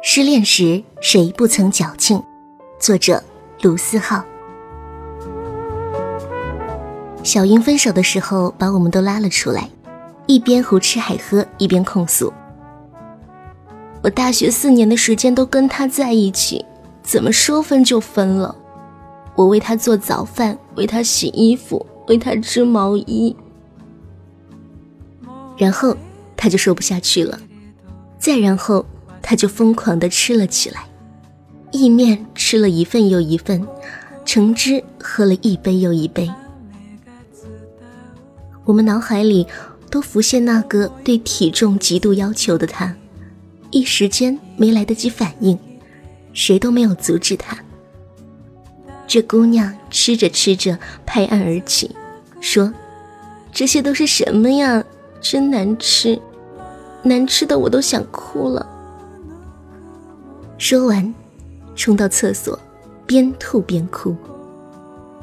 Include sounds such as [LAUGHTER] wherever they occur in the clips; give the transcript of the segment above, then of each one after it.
失恋时谁不曾矫情？作者卢思浩。小英分手的时候，把我们都拉了出来，一边胡吃海喝，一边控诉：“我大学四年的时间都跟他在一起，怎么说分就分了？我为他做早饭，为他洗衣服，为他织毛衣。”然后他就说不下去了，再然后。他就疯狂地吃了起来，意面吃了一份又一份，橙汁喝了一杯又一杯。我们脑海里都浮现那个对体重极度要求的他，一时间没来得及反应，谁都没有阻止他。这姑娘吃着吃着拍案而起，说：“这些都是什么呀？真难吃，难吃的我都想哭了。”说完，冲到厕所，边吐边哭。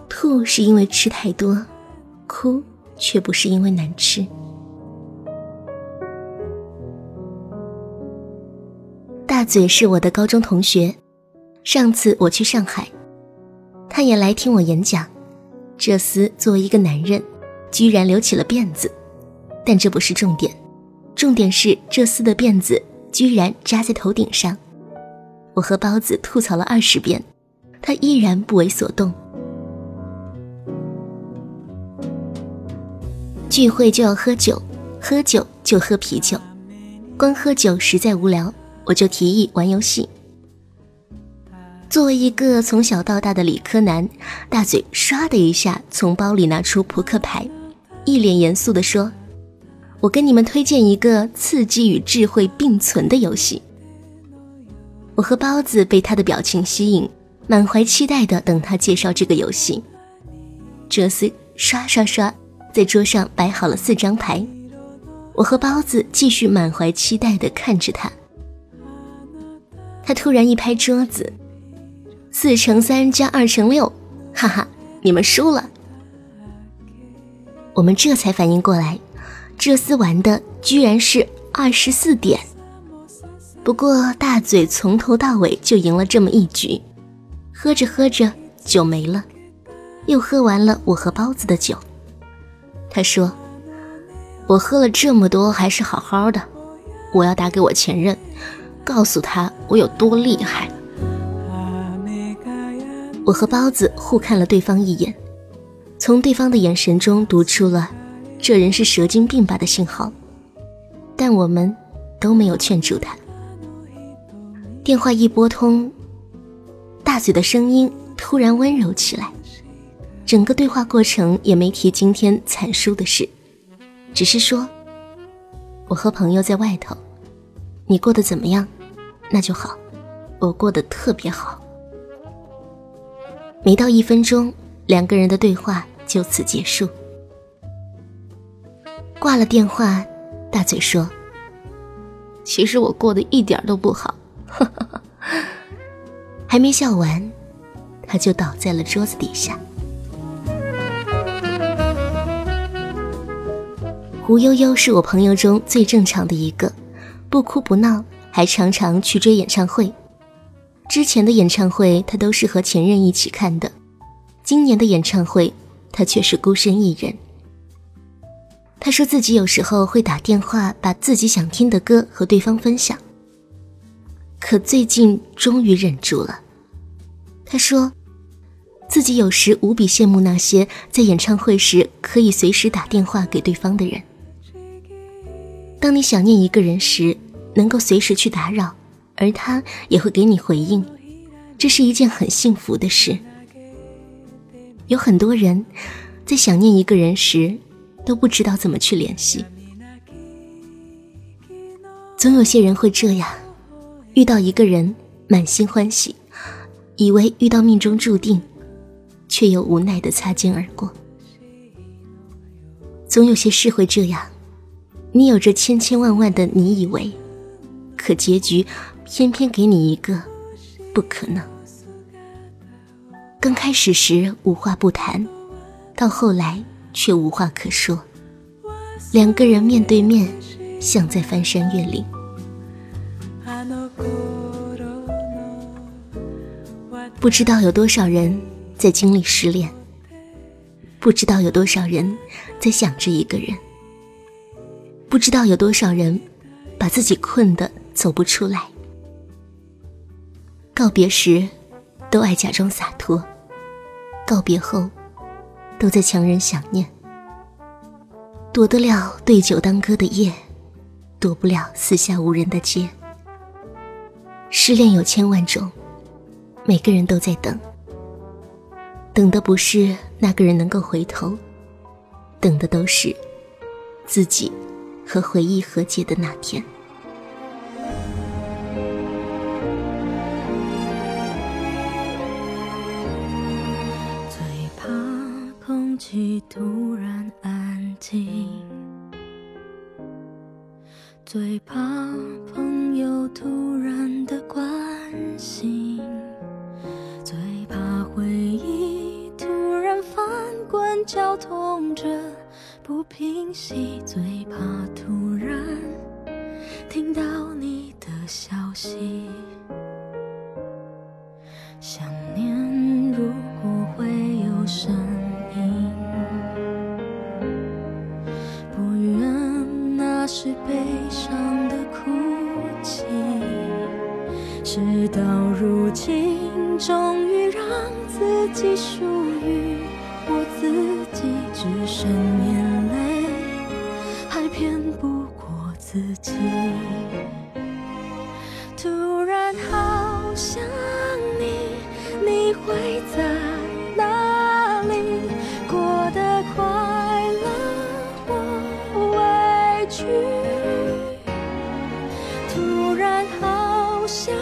吐是因为吃太多，哭却不是因为难吃。大嘴是我的高中同学，上次我去上海，他也来听我演讲。这厮作为一个男人，居然留起了辫子，但这不是重点，重点是这厮的辫子居然扎在头顶上。我和包子吐槽了二十遍，他依然不为所动。聚会就要喝酒，喝酒就喝啤酒，光喝酒实在无聊，我就提议玩游戏。作为一个从小到大的理科男，大嘴唰的一下从包里拿出扑克牌，一脸严肃地说：“我跟你们推荐一个刺激与智慧并存的游戏。”我和包子被他的表情吸引，满怀期待的等他介绍这个游戏。这厮刷刷刷，在桌上摆好了四张牌。我和包子继续满怀期待的看着他。他突然一拍桌子：“四乘三加二乘六，哈哈，你们输了。”我们这才反应过来，这厮玩的居然是二十四点。不过大嘴从头到尾就赢了这么一局，喝着喝着酒没了，又喝完了我和包子的酒。他说：“我喝了这么多还是好好的，我要打给我前任，告诉他我有多厉害。”我和包子互看了对方一眼，从对方的眼神中读出了这人是蛇精病吧的信号，但我们都没有劝住他。电话一拨通，大嘴的声音突然温柔起来。整个对话过程也没提今天惨输的事，只是说：“我和朋友在外头，你过得怎么样？那就好，我过得特别好。”没到一分钟，两个人的对话就此结束。挂了电话，大嘴说：“其实我过得一点都不好。” [LAUGHS] 还没笑完，他就倒在了桌子底下。胡悠悠是我朋友中最正常的一个，不哭不闹，还常常去追演唱会。之前的演唱会他都是和前任一起看的，今年的演唱会他却是孤身一人。他说自己有时候会打电话，把自己想听的歌和对方分享。可最近终于忍住了。他说，自己有时无比羡慕那些在演唱会时可以随时打电话给对方的人。当你想念一个人时，能够随时去打扰，而他也会给你回应，这是一件很幸福的事。有很多人在想念一个人时，都不知道怎么去联系。总有些人会这样。遇到一个人，满心欢喜，以为遇到命中注定，却又无奈的擦肩而过。总有些事会这样，你有着千千万万的你以为，可结局偏偏给你一个不可能。刚开始时无话不谈，到后来却无话可说，两个人面对面，像在翻山越岭。不知道有多少人在经历失恋，不知道有多少人在想着一个人，不知道有多少人把自己困得走不出来。告别时，都爱假装洒脱；告别后，都在强忍想念。躲得了对酒当歌的夜，躲不了四下无人的街。失恋有千万种。每个人都在等，等的不是那个人能够回头，等的都是自己和回忆和解的那天。最怕空气突然安静，最怕朋友突息，最怕突然听到你的消息。想念如果会有声音，不愿那是悲伤的哭泣。事到如今，终于让自己属于我。自己只剩眼，骗不过自己。突然好想你，你会在哪里？过得快乐或委屈？突然好想。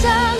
sun.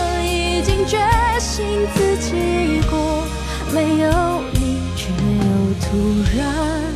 已经决心自己过，没有你却又突然。